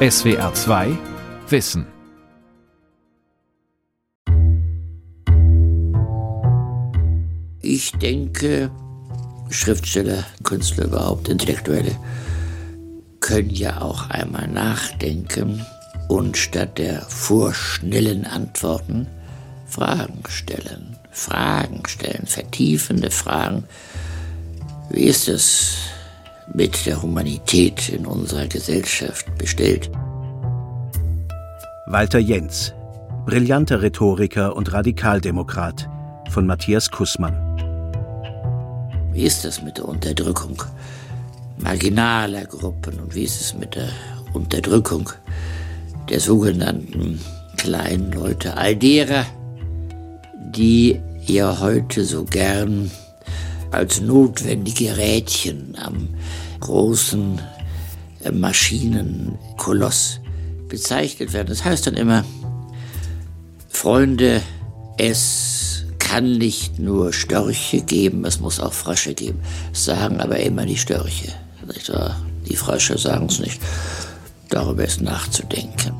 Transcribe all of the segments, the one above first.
SWR 2 Wissen. Ich denke, Schriftsteller, Künstler überhaupt, Intellektuelle, können ja auch einmal nachdenken und statt der vorschnellen Antworten Fragen stellen. Fragen stellen, vertiefende Fragen. Wie ist es mit der Humanität in unserer Gesellschaft bestellt. Walter Jens, brillanter Rhetoriker und Radikaldemokrat von Matthias Kussmann. Wie ist es mit der Unterdrückung marginaler Gruppen und wie ist es mit der Unterdrückung der sogenannten kleinen Leute, all derer, die ja heute so gern als notwendige Rädchen am großen äh, Maschinenkoloss bezeichnet werden. Das heißt dann immer, Freunde, es kann nicht nur Störche geben, es muss auch Frösche geben. Sagen aber immer die Störche. Die Frösche sagen es nicht. Darüber ist nachzudenken.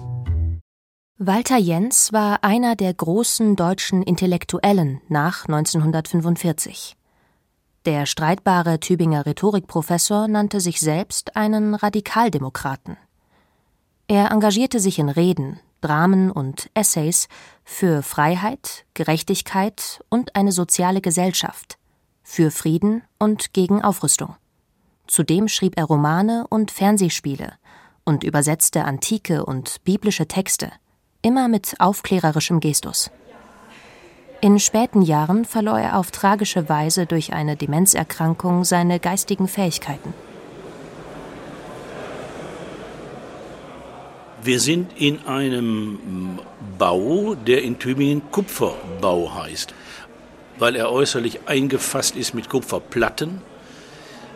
Walter Jens war einer der großen deutschen Intellektuellen nach 1945. Der streitbare Tübinger Rhetorikprofessor nannte sich selbst einen Radikaldemokraten. Er engagierte sich in Reden, Dramen und Essays für Freiheit, Gerechtigkeit und eine soziale Gesellschaft, für Frieden und gegen Aufrüstung. Zudem schrieb er Romane und Fernsehspiele und übersetzte antike und biblische Texte, immer mit aufklärerischem Gestus. In späten Jahren verlor er auf tragische Weise durch eine Demenzerkrankung seine geistigen Fähigkeiten. Wir sind in einem Bau, der in Tübingen Kupferbau heißt, weil er äußerlich eingefasst ist mit Kupferplatten.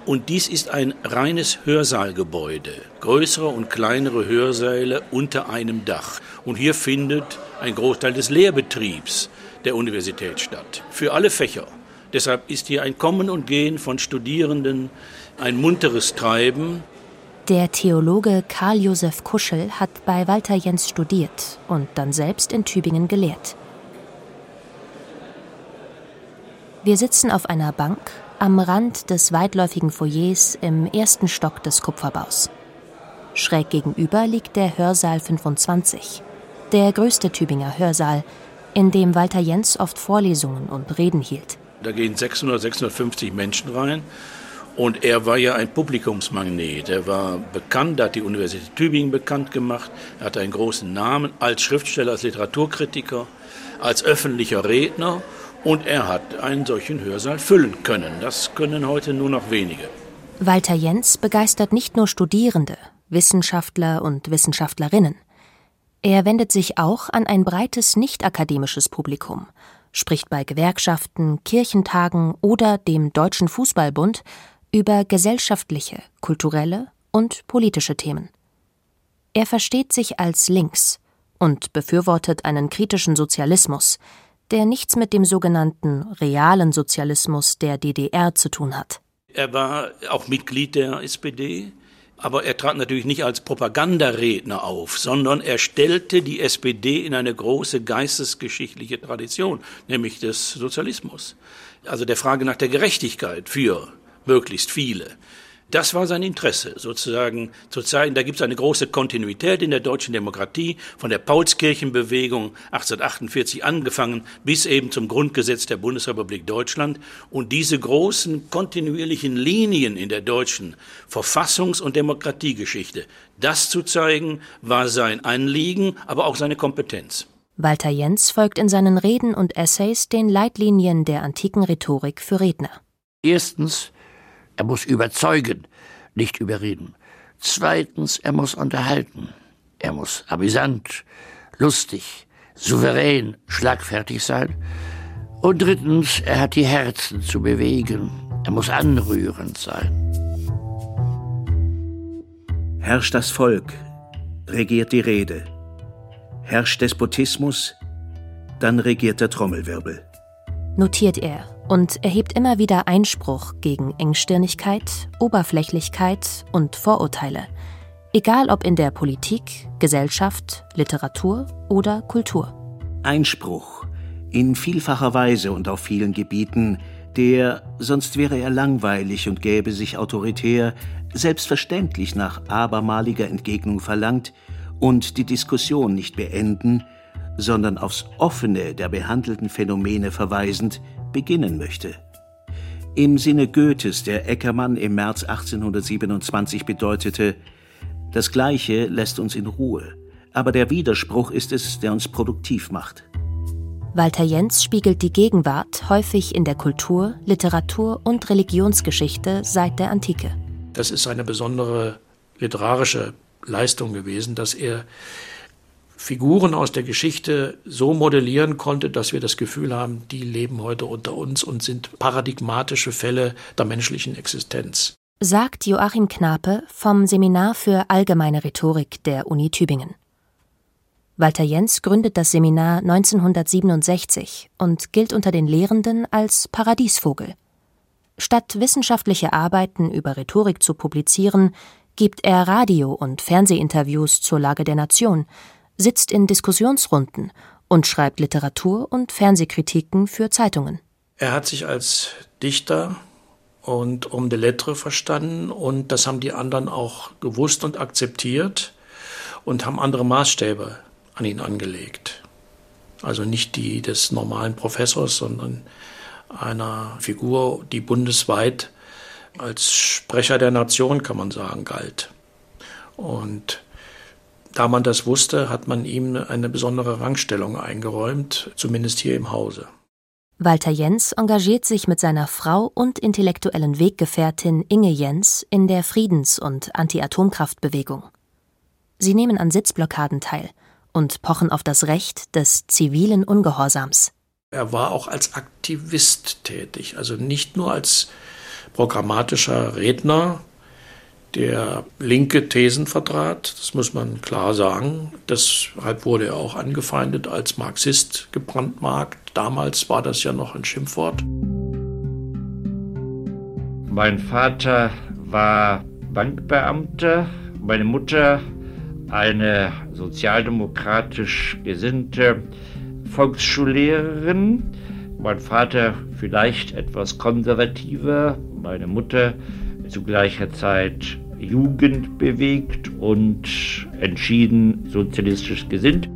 Und dies ist ein reines Hörsaalgebäude, größere und kleinere Hörsäle unter einem Dach. Und hier findet ein Großteil des Lehrbetriebs der Universität statt, für alle Fächer. Deshalb ist hier ein Kommen und Gehen von Studierenden, ein munteres Treiben. Der Theologe Karl Josef Kuschel hat bei Walter Jens studiert und dann selbst in Tübingen gelehrt. Wir sitzen auf einer Bank am Rand des weitläufigen Foyers im ersten Stock des Kupferbaus. Schräg gegenüber liegt der Hörsaal 25, der größte Tübinger Hörsaal, in dem Walter Jens oft Vorlesungen und Reden hielt. Da gehen 600, 650 Menschen rein. Und er war ja ein Publikumsmagnet. Er war bekannt, er hat die Universität Tübingen bekannt gemacht. Er hatte einen großen Namen als Schriftsteller, als Literaturkritiker, als öffentlicher Redner. Und er hat einen solchen Hörsaal füllen können. Das können heute nur noch wenige. Walter Jens begeistert nicht nur Studierende, Wissenschaftler und Wissenschaftlerinnen. Er wendet sich auch an ein breites nicht-akademisches Publikum, spricht bei Gewerkschaften, Kirchentagen oder dem Deutschen Fußballbund über gesellschaftliche, kulturelle und politische Themen. Er versteht sich als links und befürwortet einen kritischen Sozialismus, der nichts mit dem sogenannten realen Sozialismus der DDR zu tun hat. Er war auch Mitglied der SPD, aber er trat natürlich nicht als Propagandaredner auf, sondern er stellte die SPD in eine große geistesgeschichtliche Tradition, nämlich des Sozialismus. Also der Frage nach der Gerechtigkeit für möglichst viele. Das war sein Interesse, sozusagen zu zeigen, da gibt es eine große Kontinuität in der deutschen Demokratie, von der Paulskirchenbewegung 1848 angefangen bis eben zum Grundgesetz der Bundesrepublik Deutschland. Und diese großen kontinuierlichen Linien in der deutschen Verfassungs- und Demokratiegeschichte, das zu zeigen, war sein Anliegen, aber auch seine Kompetenz. Walter Jens folgt in seinen Reden und Essays den Leitlinien der antiken Rhetorik für Redner. Erstens er muss überzeugen, nicht überreden. Zweitens, er muss unterhalten. Er muss amüsant, lustig, souverän, schlagfertig sein. Und drittens, er hat die Herzen zu bewegen. Er muss anrührend sein. Herrscht das Volk, regiert die Rede. Herrscht Despotismus, dann regiert der Trommelwirbel. Notiert er und erhebt immer wieder Einspruch gegen Engstirnigkeit, Oberflächlichkeit und Vorurteile, Egal ob in der Politik, Gesellschaft, Literatur oder Kultur. Einspruch, in vielfacher Weise und auf vielen Gebieten, der, sonst wäre er langweilig und gäbe sich autoritär, selbstverständlich nach abermaliger Entgegnung verlangt und die Diskussion nicht beenden, sondern aufs Offene der behandelten Phänomene verweisend beginnen möchte. Im Sinne Goethes, der Eckermann im März 1827 bedeutete, das Gleiche lässt uns in Ruhe, aber der Widerspruch ist es, der uns produktiv macht. Walter Jens spiegelt die Gegenwart häufig in der Kultur, Literatur und Religionsgeschichte seit der Antike. Das ist eine besondere literarische Leistung gewesen, dass er Figuren aus der Geschichte so modellieren konnte, dass wir das Gefühl haben, die leben heute unter uns und sind paradigmatische Fälle der menschlichen Existenz. Sagt Joachim Knape vom Seminar für allgemeine Rhetorik der Uni Tübingen. Walter Jens gründet das Seminar 1967 und gilt unter den Lehrenden als Paradiesvogel. Statt wissenschaftliche Arbeiten über Rhetorik zu publizieren, gibt er Radio- und Fernsehinterviews zur Lage der Nation, sitzt in Diskussionsrunden und schreibt Literatur- und Fernsehkritiken für Zeitungen. Er hat sich als Dichter und um de Lettre verstanden und das haben die anderen auch gewusst und akzeptiert und haben andere Maßstäbe an ihn angelegt. Also nicht die des normalen Professors, sondern einer Figur, die bundesweit als Sprecher der Nation, kann man sagen, galt. Und da man das wusste, hat man ihm eine besondere Rangstellung eingeräumt, zumindest hier im Hause. Walter Jens engagiert sich mit seiner Frau und intellektuellen Weggefährtin Inge Jens in der Friedens- und Anti-Atomkraftbewegung. Sie nehmen an Sitzblockaden teil und pochen auf das Recht des zivilen Ungehorsams. Er war auch als Aktivist tätig, also nicht nur als programmatischer Redner, der linke Thesen vertrat, das muss man klar sagen. Deshalb wurde er auch angefeindet als Marxist gebrandmarkt. Damals war das ja noch ein Schimpfwort. Mein Vater war Bankbeamter, meine Mutter eine sozialdemokratisch gesinnte Volksschullehrerin, mein Vater vielleicht etwas konservativer, meine Mutter zu gleicher Zeit jugendbewegt und entschieden sozialistisch gesinnt.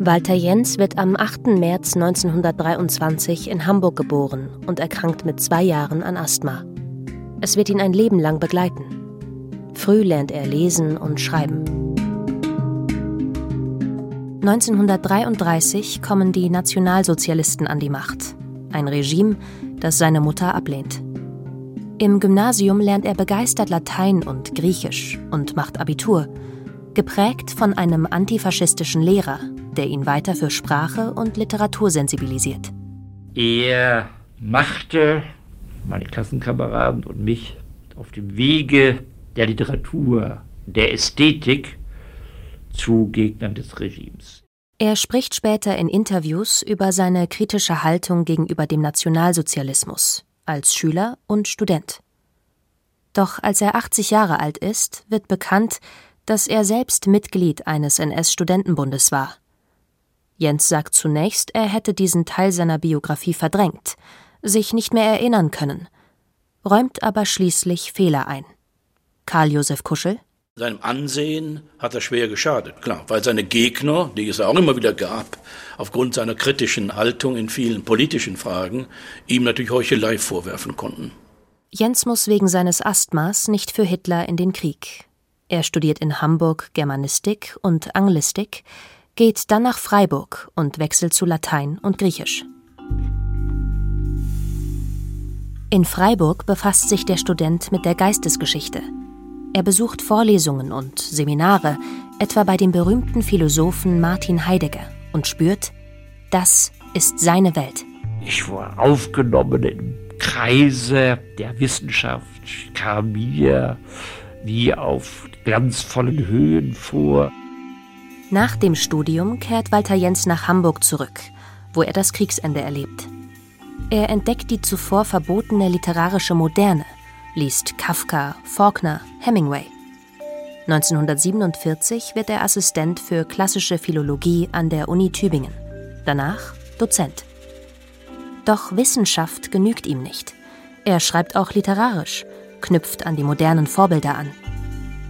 Walter Jens wird am 8. März 1923 in Hamburg geboren und erkrankt mit zwei Jahren an Asthma. Es wird ihn ein Leben lang begleiten. Früh lernt er lesen und schreiben. 1933 kommen die Nationalsozialisten an die Macht, ein Regime, das seine Mutter ablehnt. Im Gymnasium lernt er begeistert Latein und Griechisch und macht Abitur, geprägt von einem antifaschistischen Lehrer, der ihn weiter für Sprache und Literatur sensibilisiert. Er machte meine Klassenkameraden und mich auf dem Wege der Literatur, der Ästhetik zu Gegnern des Regimes. Er spricht später in Interviews über seine kritische Haltung gegenüber dem Nationalsozialismus als Schüler und Student. Doch als er 80 Jahre alt ist, wird bekannt, dass er selbst Mitglied eines NS-Studentenbundes war. Jens sagt zunächst, er hätte diesen Teil seiner Biografie verdrängt, sich nicht mehr erinnern können, räumt aber schließlich Fehler ein. Karl Josef Kuschel seinem Ansehen hat er schwer geschadet, klar, weil seine Gegner, die es auch immer wieder gab, aufgrund seiner kritischen Haltung in vielen politischen Fragen, ihm natürlich Heuchelei vorwerfen konnten. Jens muss wegen seines Asthmas nicht für Hitler in den Krieg. Er studiert in Hamburg Germanistik und Anglistik, geht dann nach Freiburg und wechselt zu Latein und Griechisch. In Freiburg befasst sich der Student mit der Geistesgeschichte – er besucht Vorlesungen und Seminare, etwa bei dem berühmten Philosophen Martin Heidegger, und spürt, das ist seine Welt. Ich war aufgenommen im Kreise der Wissenschaft, kam mir wie auf glanzvollen Höhen vor. Nach dem Studium kehrt Walter Jens nach Hamburg zurück, wo er das Kriegsende erlebt. Er entdeckt die zuvor verbotene literarische Moderne – liest Kafka, Faulkner, Hemingway. 1947 wird er Assistent für klassische Philologie an der Uni Tübingen. Danach Dozent. Doch Wissenschaft genügt ihm nicht. Er schreibt auch literarisch, knüpft an die modernen Vorbilder an.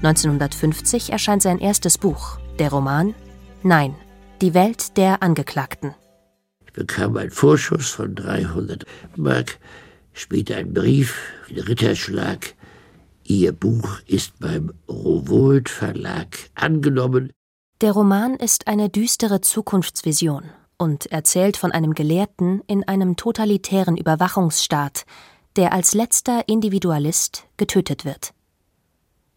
1950 erscheint sein erstes Buch, der Roman Nein, die Welt der Angeklagten. Ich bekam einen Vorschuss von 300 Mark, später einen Brief, einen Ritterschlag. Ihr Buch ist beim Rowold Verlag angenommen. Der Roman ist eine düstere Zukunftsvision und erzählt von einem Gelehrten in einem totalitären Überwachungsstaat, der als letzter Individualist getötet wird.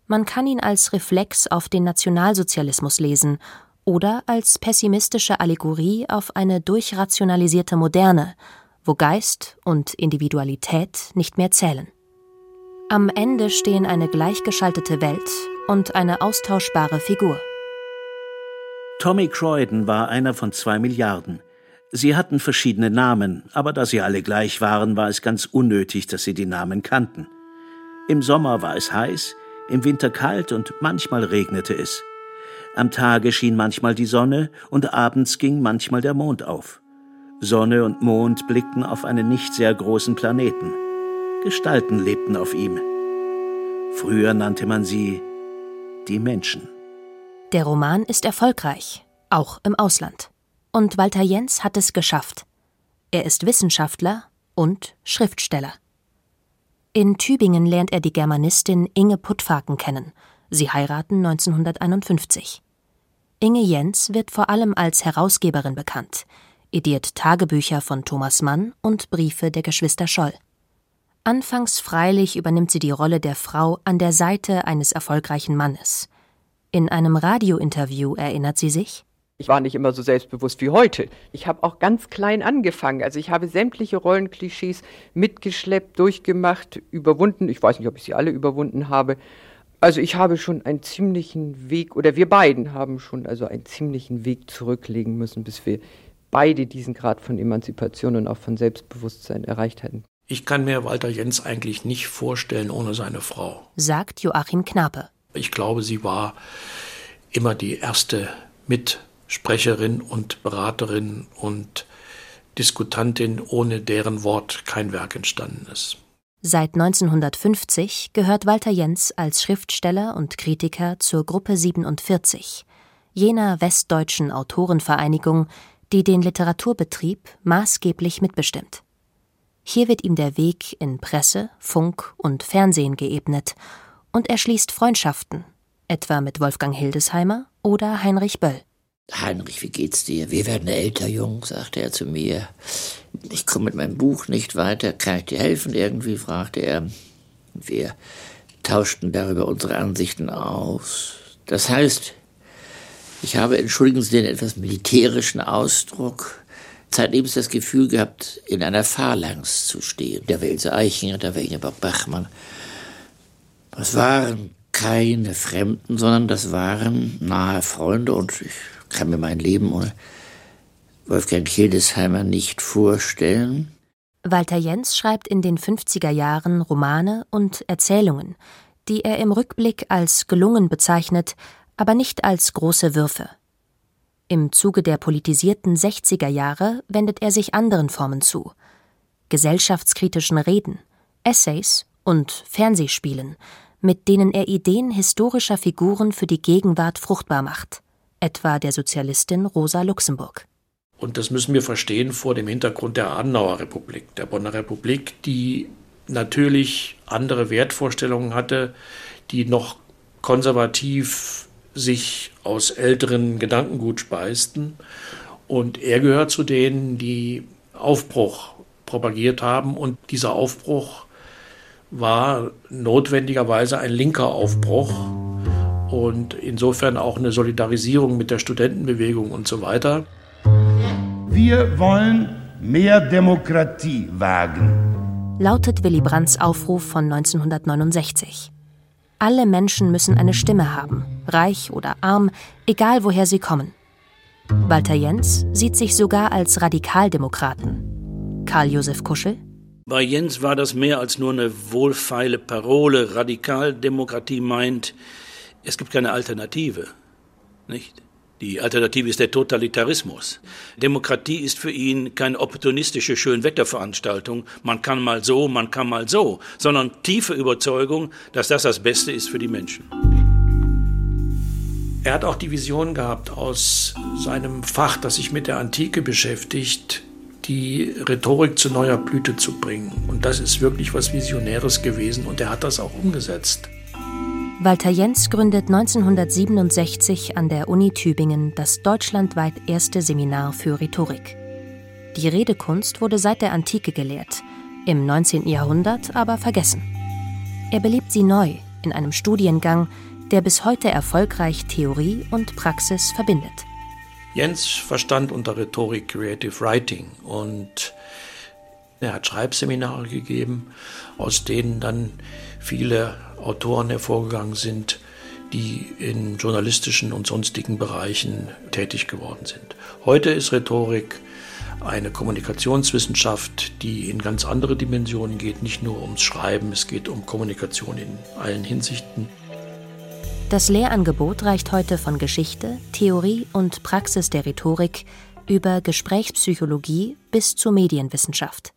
Man kann ihn als Reflex auf den Nationalsozialismus lesen oder als pessimistische Allegorie auf eine durchrationalisierte Moderne, wo Geist und Individualität nicht mehr zählen. Am Ende stehen eine gleichgeschaltete Welt und eine austauschbare Figur. Tommy Croydon war einer von zwei Milliarden. Sie hatten verschiedene Namen, aber da sie alle gleich waren, war es ganz unnötig, dass sie die Namen kannten. Im Sommer war es heiß, im Winter kalt und manchmal regnete es. Am Tage schien manchmal die Sonne und abends ging manchmal der Mond auf. Sonne und Mond blickten auf einen nicht sehr großen Planeten. Gestalten lebten auf ihm. Früher nannte man sie die Menschen. Der Roman ist erfolgreich, auch im Ausland. Und Walter Jens hat es geschafft. Er ist Wissenschaftler und Schriftsteller. In Tübingen lernt er die Germanistin Inge Puttfaken kennen – Sie heiraten 1951. Inge Jens wird vor allem als Herausgeberin bekannt, ediert Tagebücher von Thomas Mann und Briefe der Geschwister Scholl. Anfangs freilich übernimmt sie die Rolle der Frau an der Seite eines erfolgreichen Mannes. In einem Radiointerview erinnert sie sich, ich war nicht immer so selbstbewusst wie heute. Ich habe auch ganz klein angefangen. Also ich habe sämtliche Rollenklischees mitgeschleppt, durchgemacht, überwunden. Ich weiß nicht, ob ich sie alle überwunden habe. Also ich habe schon einen ziemlichen Weg, oder wir beiden haben schon also einen ziemlichen Weg zurücklegen müssen, bis wir beide diesen Grad von Emanzipation und auch von Selbstbewusstsein erreicht hätten. Ich kann mir Walter Jens eigentlich nicht vorstellen ohne seine Frau. Sagt Joachim Knape. Ich glaube, sie war immer die erste Mitsprecherin und Beraterin und Diskutantin, ohne deren Wort kein Werk entstanden ist. Seit 1950 gehört Walter Jens als Schriftsteller und Kritiker zur Gruppe 47, jener westdeutschen Autorenvereinigung, die den Literaturbetrieb maßgeblich mitbestimmt. Hier wird ihm der Weg in Presse, Funk und Fernsehen geebnet und er schließt Freundschaften, etwa mit Wolfgang Hildesheimer oder Heinrich Böll. Heinrich, wie geht's dir? Wir werden älter, Jung, sagte er zu mir. Ich komme mit meinem Buch nicht weiter. Kann ich dir helfen irgendwie? fragte er. Wir tauschten darüber unsere Ansichten aus. Das heißt, ich habe, entschuldigen Sie den etwas militärischen Ausdruck, zeitlebens das Gefühl gehabt, in einer Phalanx zu stehen. Der Welse Eichinger, der war Bachmann. Das waren keine Fremden, sondern das waren nahe Freunde und ich kann mir mein Leben ohne Wolfgang Hildesheimer nicht vorstellen. Walter Jens schreibt in den 50er Jahren Romane und Erzählungen, die er im Rückblick als gelungen bezeichnet, aber nicht als große Würfe. Im Zuge der politisierten 60er Jahre wendet er sich anderen Formen zu. Gesellschaftskritischen Reden, Essays und Fernsehspielen, mit denen er Ideen historischer Figuren für die Gegenwart fruchtbar macht etwa der Sozialistin Rosa Luxemburg. Und das müssen wir verstehen vor dem Hintergrund der Adenauer Republik, der Bonner Republik, die natürlich andere Wertvorstellungen hatte, die noch konservativ sich aus älteren Gedankengut speisten. Und er gehört zu denen, die Aufbruch propagiert haben. Und dieser Aufbruch war notwendigerweise ein linker Aufbruch und insofern auch eine Solidarisierung mit der Studentenbewegung und so weiter. Wir wollen mehr Demokratie wagen. Lautet Willy Brandts Aufruf von 1969. Alle Menschen müssen eine Stimme haben, reich oder arm, egal woher sie kommen. Walter Jens sieht sich sogar als Radikaldemokraten. Karl Josef Kuschel Bei Jens war das mehr als nur eine wohlfeile Parole. Radikaldemokratie meint, es gibt keine Alternative, nicht? Die Alternative ist der Totalitarismus. Demokratie ist für ihn keine opportunistische Schönwetterveranstaltung. Man kann mal so, man kann mal so, sondern tiefe Überzeugung, dass das das Beste ist für die Menschen. Er hat auch die Vision gehabt aus seinem Fach, das sich mit der Antike beschäftigt, die Rhetorik zu neuer Blüte zu bringen. Und das ist wirklich was Visionäres gewesen und er hat das auch umgesetzt. Walter Jens gründet 1967 an der Uni Tübingen das deutschlandweit erste Seminar für Rhetorik. Die Redekunst wurde seit der Antike gelehrt, im 19. Jahrhundert aber vergessen. Er belebt sie neu in einem Studiengang, der bis heute erfolgreich Theorie und Praxis verbindet. Jens verstand unter Rhetorik Creative Writing und er hat Schreibseminare gegeben, aus denen dann viele Autoren hervorgegangen sind, die in journalistischen und sonstigen Bereichen tätig geworden sind. Heute ist Rhetorik eine Kommunikationswissenschaft, die in ganz andere Dimensionen geht, nicht nur ums Schreiben, es geht um Kommunikation in allen Hinsichten. Das Lehrangebot reicht heute von Geschichte, Theorie und Praxis der Rhetorik über Gesprächspsychologie bis zur Medienwissenschaft.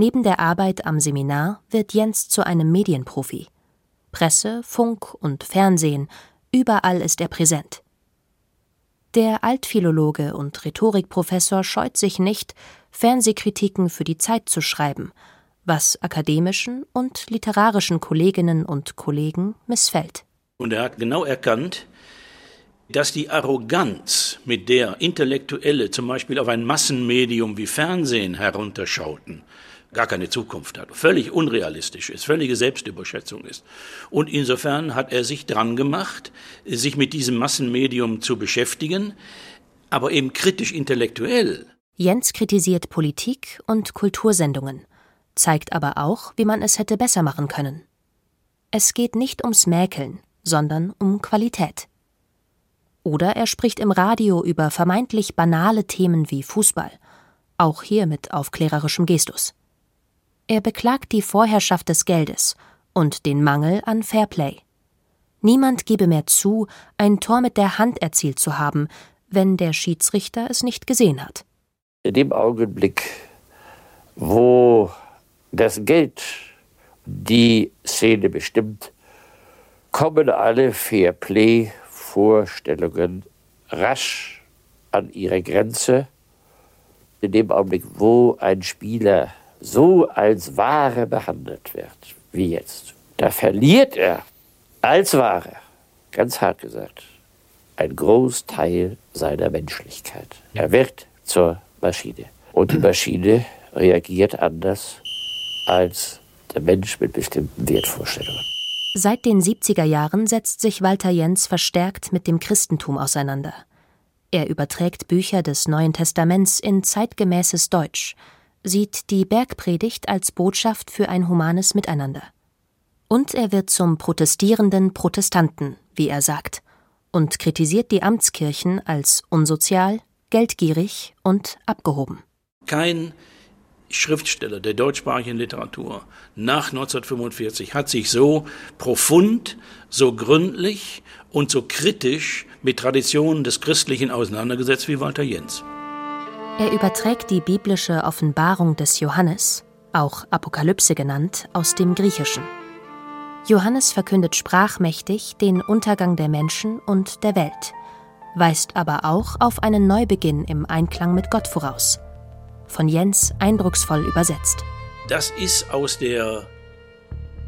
Neben der Arbeit am Seminar wird Jens zu einem Medienprofi. Presse, Funk und Fernsehen, überall ist er präsent. Der Altphilologe und Rhetorikprofessor scheut sich nicht, Fernsehkritiken für die Zeit zu schreiben, was akademischen und literarischen Kolleginnen und Kollegen missfällt. Und er hat genau erkannt, dass die Arroganz, mit der Intellektuelle zum Beispiel auf ein Massenmedium wie Fernsehen herunterschauten, gar keine Zukunft hat, völlig unrealistisch ist, völlige Selbstüberschätzung ist. Und insofern hat er sich dran gemacht, sich mit diesem Massenmedium zu beschäftigen, aber eben kritisch intellektuell. Jens kritisiert Politik und Kultursendungen, zeigt aber auch, wie man es hätte besser machen können. Es geht nicht ums Mäkeln, sondern um Qualität. Oder er spricht im Radio über vermeintlich banale Themen wie Fußball, auch hier mit aufklärerischem Gestus. Er beklagt die Vorherrschaft des Geldes und den Mangel an Fairplay. Niemand gebe mehr zu, ein Tor mit der Hand erzielt zu haben, wenn der Schiedsrichter es nicht gesehen hat. In dem Augenblick, wo das Geld die Szene bestimmt, kommen alle Fairplay-Vorstellungen rasch an ihre Grenze. In dem Augenblick, wo ein Spieler so als Ware behandelt wird, wie jetzt, da verliert er als Ware, ganz hart gesagt, ein Großteil seiner Menschlichkeit. Er wird zur Maschine. Und die Maschine reagiert anders als der Mensch mit bestimmten Wertvorstellungen. Seit den 70er Jahren setzt sich Walter Jens verstärkt mit dem Christentum auseinander. Er überträgt Bücher des Neuen Testaments in zeitgemäßes Deutsch, sieht die Bergpredigt als Botschaft für ein humanes Miteinander. Und er wird zum protestierenden Protestanten, wie er sagt, und kritisiert die Amtskirchen als unsozial, geldgierig und abgehoben. Kein Schriftsteller der deutschsprachigen Literatur nach 1945 hat sich so profund, so gründlich und so kritisch mit Traditionen des Christlichen auseinandergesetzt wie Walter Jens. Er überträgt die biblische Offenbarung des Johannes, auch Apokalypse genannt, aus dem Griechischen. Johannes verkündet sprachmächtig den Untergang der Menschen und der Welt, weist aber auch auf einen Neubeginn im Einklang mit Gott voraus. Von Jens eindrucksvoll übersetzt. Das ist aus der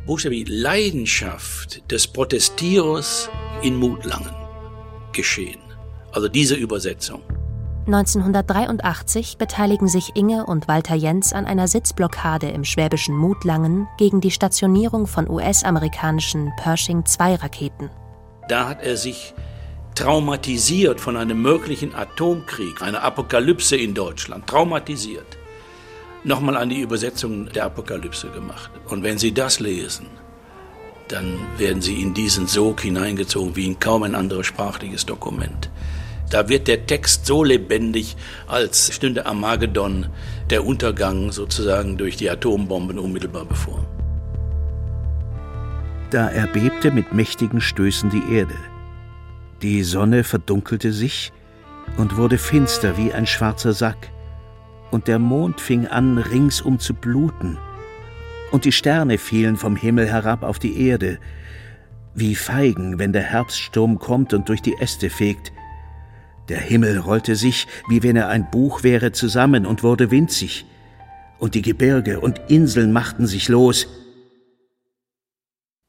buchstäblich Leidenschaft des Protestierers in Mutlangen geschehen. Also diese Übersetzung. 1983 beteiligen sich Inge und Walter Jens an einer Sitzblockade im schwäbischen Mutlangen gegen die Stationierung von US-amerikanischen Pershing-2-Raketen. Da hat er sich traumatisiert von einem möglichen Atomkrieg, einer Apokalypse in Deutschland, traumatisiert, nochmal an die Übersetzung der Apokalypse gemacht. Und wenn Sie das lesen, dann werden Sie in diesen Sog hineingezogen wie in kaum ein anderes sprachliches Dokument Da wird der Text so lebendig, als stünde Armageddon der Untergang sozusagen durch die Atombomben unmittelbar bevor. Da erbebte mit mächtigen Stößen die Erde. Die Sonne verdunkelte sich und wurde finster wie ein schwarzer Sack, und der Mond fing an, ringsum zu bluten, und die Sterne fielen vom Himmel herab auf die Erde, wie Feigen, wenn der Herbststurm kommt und durch die Äste fegt. Der Himmel rollte sich, wie wenn er ein Buch wäre, zusammen und wurde winzig, und die Gebirge und Inseln machten sich los.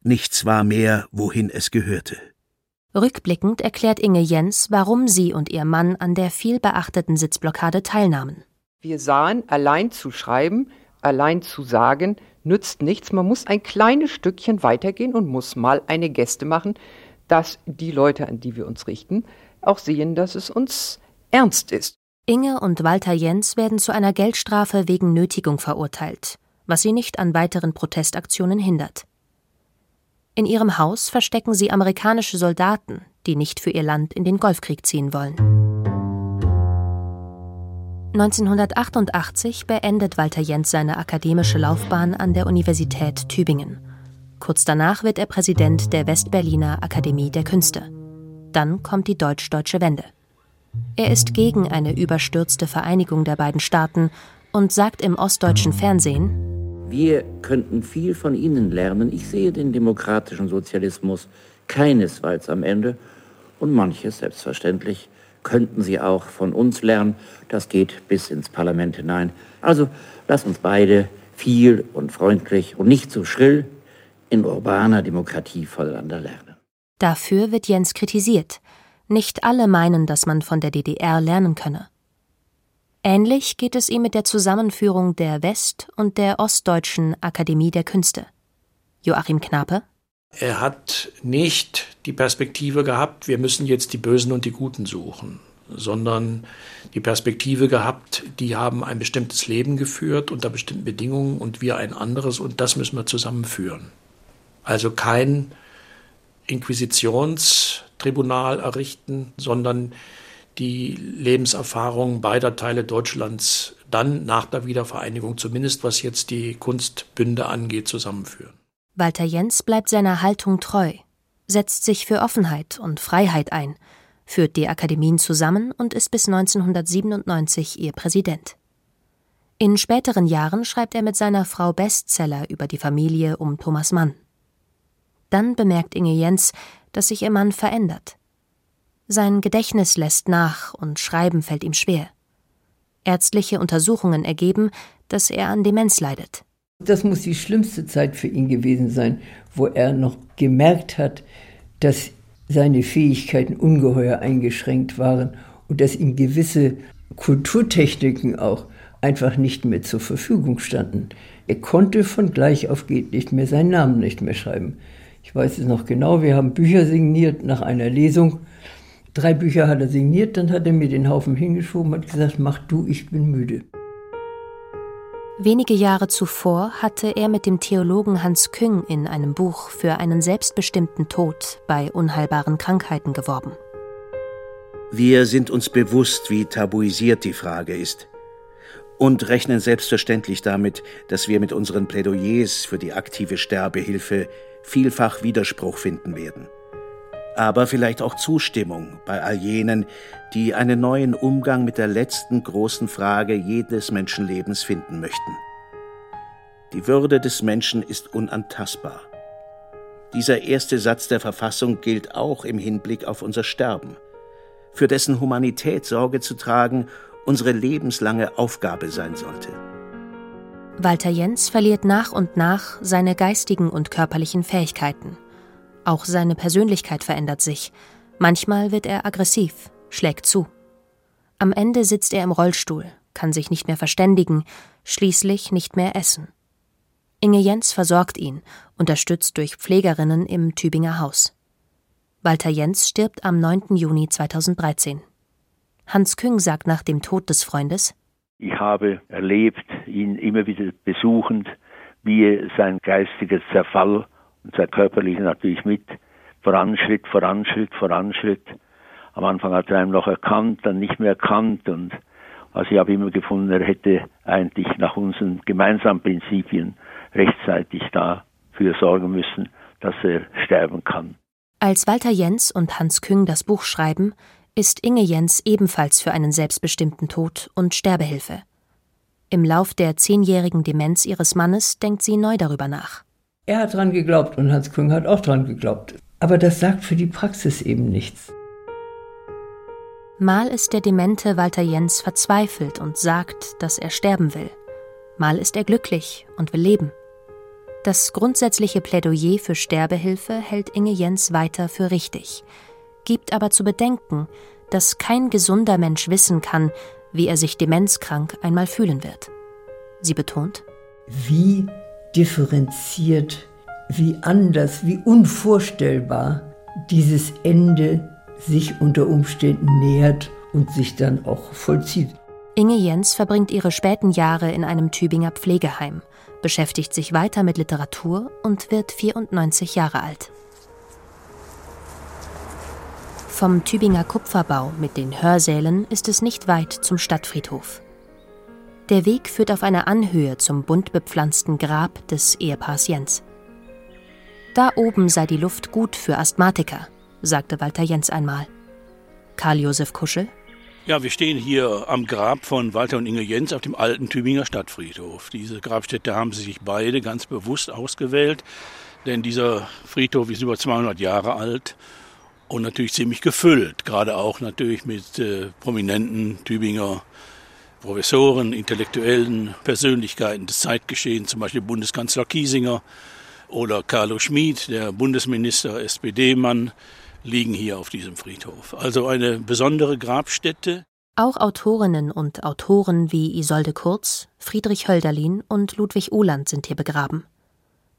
Nichts war mehr, wohin es gehörte. Rückblickend erklärt Inge Jens, warum sie und ihr Mann an der vielbeachteten Sitzblockade teilnahmen. Wir sahen, allein zu schreiben, allein zu sagen, nützt nichts. Man muss ein kleines Stückchen weitergehen und muss mal eine Geste machen, dass die Leute, an die wir uns richten, auch sehen, dass es uns ernst ist. Inge und Walter Jens werden zu einer Geldstrafe wegen Nötigung verurteilt, was sie nicht an weiteren Protestaktionen hindert. In ihrem Haus verstecken sie amerikanische Soldaten, die nicht für ihr Land in den Golfkrieg ziehen wollen. 1988 beendet Walter Jens seine akademische Laufbahn an der Universität Tübingen. Kurz danach wird er Präsident der Westberliner Akademie der Künste. Dann kommt die deutsch-deutsche Wende. Er ist gegen eine überstürzte Vereinigung der beiden Staaten und sagt im ostdeutschen Fernsehen, wir könnten viel von Ihnen lernen. Ich sehe den demokratischen Sozialismus keinesfalls am Ende und manches selbstverständlich könnten Sie auch von uns lernen. Das geht bis ins Parlament hinein. Also lass uns beide viel und freundlich und nicht so schrill in urbaner Demokratie voneinander lernen. Dafür wird Jens kritisiert. Nicht alle meinen, dass man von der DDR lernen könne. Ähnlich geht es ihm mit der Zusammenführung der West- und der Ostdeutschen Akademie der Künste. Joachim Knape er hat nicht die Perspektive gehabt, wir müssen jetzt die Bösen und die Guten suchen, sondern die Perspektive gehabt, die haben ein bestimmtes Leben geführt unter bestimmten Bedingungen und wir ein anderes und das müssen wir zusammenführen. Also kein Inquisitionstribunal errichten, sondern die Lebenserfahrung beider Teile Deutschlands dann nach der Wiedervereinigung, zumindest was jetzt die Kunstbünde angeht, zusammenführen. Walter Jens bleibt seiner Haltung treu, setzt sich für Offenheit und Freiheit ein, führt die Akademien zusammen und ist bis 1997 ihr Präsident. In späteren Jahren schreibt er mit seiner Frau Bestseller über die Familie um Thomas Mann. Dann bemerkt Inge Jens, dass sich ihr Mann verändert. Sein Gedächtnis lässt nach und Schreiben fällt ihm schwer. Ärztliche Untersuchungen ergeben, dass er an Demenz leidet. Das muss die schlimmste Zeit für ihn gewesen sein, wo er noch gemerkt hat, dass seine Fähigkeiten ungeheuer eingeschränkt waren und dass ihm gewisse Kulturtechniken auch einfach nicht mehr zur Verfügung standen. Er konnte von gleich auf geht nicht mehr seinen Namen nicht mehr schreiben. Ich weiß es noch genau, wir haben Bücher signiert nach einer Lesung. Drei Bücher hat er signiert, dann hat er mir den Haufen hingeschoben und gesagt, mach du, ich bin müde. Wenige Jahre zuvor hatte er mit dem Theologen Hans Küng in einem Buch für einen selbstbestimmten Tod bei unheilbaren Krankheiten geworben. Wir sind uns bewusst, wie tabuisiert die Frage ist und rechnen selbstverständlich damit, dass wir mit unseren Plädoyers für die aktive Sterbehilfe vielfach Widerspruch finden werden. Aber vielleicht auch Zustimmung bei all jenen, die einen neuen Umgang mit der letzten großen Frage jedes Menschenlebens finden möchten. Die Würde des Menschen ist unantastbar. Dieser erste Satz der Verfassung gilt auch im Hinblick auf unser Sterben, für dessen Humanität Sorge zu tragen unsere lebenslange Aufgabe sein sollte. Walter Jens verliert nach und nach seine geistigen und körperlichen Fähigkeiten. Auch seine Persönlichkeit verändert sich. Manchmal wird er aggressiv, schlägt zu. Am Ende sitzt er im Rollstuhl, kann sich nicht mehr verständigen, schließlich nicht mehr essen. Inge Jens versorgt ihn, unterstützt durch Pflegerinnen im Tübinger Haus. Walter Jens stirbt am 9. Juni 2013. Hans Küng sagt nach dem Tod des Freundes: Ich habe erlebt, ihn immer wieder besuchend, wie sein geistiger Zerfall und sein körperlicher natürlich mit voranschritt, voranschritt, voranschritt. am Anfang hat er einen noch erkannt, dann nicht mehr erkannt und also ich habe immer gefunden, er hätte eigentlich nach unseren gemeinsamen Prinzipien rechtzeitig dafür sorgen müssen, dass er sterben kann. Als Walter Jens und Hans Küng das Buch schreiben, ist Inge Jens ebenfalls für einen selbstbestimmten Tod und Sterbehilfe. Im Lauf der zehnjährigen Demenz ihres Mannes denkt sie neu darüber nach. Er hat dran geglaubt und Hans Küng hat auch dran geglaubt. Aber das sagt für die Praxis eben nichts. Mal ist der demente Walter Jens verzweifelt und sagt, dass er sterben will. Mal ist er glücklich und will leben. Das grundsätzliche Plädoyer für Sterbehilfe hält Inge Jens weiter für richtig, gibt aber zu bedenken, dass kein gesunder Mensch wissen kann, wie er sich demenzkrank einmal fühlen wird. Sie betont, wie differenziert, wie anders, wie unvorstellbar dieses Ende sich unter Umständen nähert und sich dann auch vollzieht. Inge Jens verbringt ihre späten Jahre in einem Tübinger Pflegeheim, beschäftigt sich weiter mit Literatur und wird 94 Jahre alt. Vom Tübinger Kupferbau mit den Hörsälen ist es nicht weit zum Stadtfriedhof. Der Weg führt auf einer Anhöhe zum bunt bepflanzten Grab des Ehepaars Jens. Da oben sei die Luft gut für Asthmatiker, sagte Walter Jens einmal. Karl Josef Kuschel. Ja, wir stehen hier am Grab von Walter und Inge Jens auf dem alten Tübinger Stadtfriedhof. Diese Grabstätte haben sie sich beide ganz bewusst ausgewählt, denn dieser Friedhof ist über 200 Jahre alt und natürlich ziemlich gefüllt, gerade auch natürlich mit äh, prominenten Tübinger Professoren, intellektuellen Persönlichkeiten des Zeitgeschehens, zum Beispiel Bundeskanzler Kiesinger oder Carlo Schmid, der Bundesminister, SPD-Mann, liegen hier auf diesem Friedhof. Also eine besondere Grabstätte. Auch Autorinnen und Autoren wie Isolde Kurz, Friedrich Hölderlin und Ludwig Uhland sind hier begraben.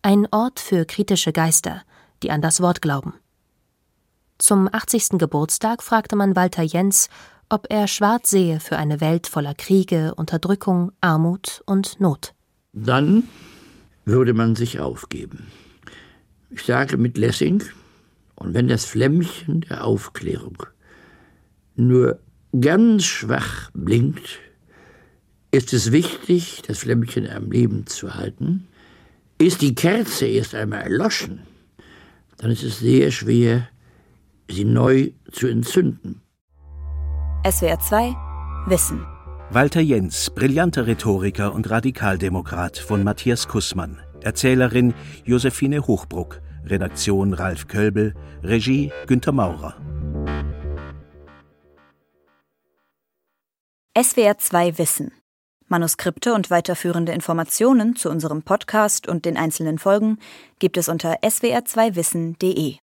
Ein Ort für kritische Geister, die an das Wort glauben. Zum 80. Geburtstag fragte man Walter Jens, ob er schwarz sehe für eine Welt voller Kriege, Unterdrückung, Armut und Not. Dann würde man sich aufgeben. Ich sage mit Lessing, und wenn das Flämmchen der Aufklärung nur ganz schwach blinkt, ist es wichtig, das Flämmchen am Leben zu halten. Ist die Kerze erst einmal erloschen, dann ist es sehr schwer, sie neu zu entzünden. SWR 2 Wissen. Walter Jens, brillanter Rhetoriker und Radikaldemokrat von Matthias Kussmann. Erzählerin Josephine Hochbruck. Redaktion Ralf Kölbel, Regie Günter Maurer. SWR 2 Wissen. Manuskripte und weiterführende Informationen zu unserem Podcast und den einzelnen Folgen gibt es unter swr2wissen.de.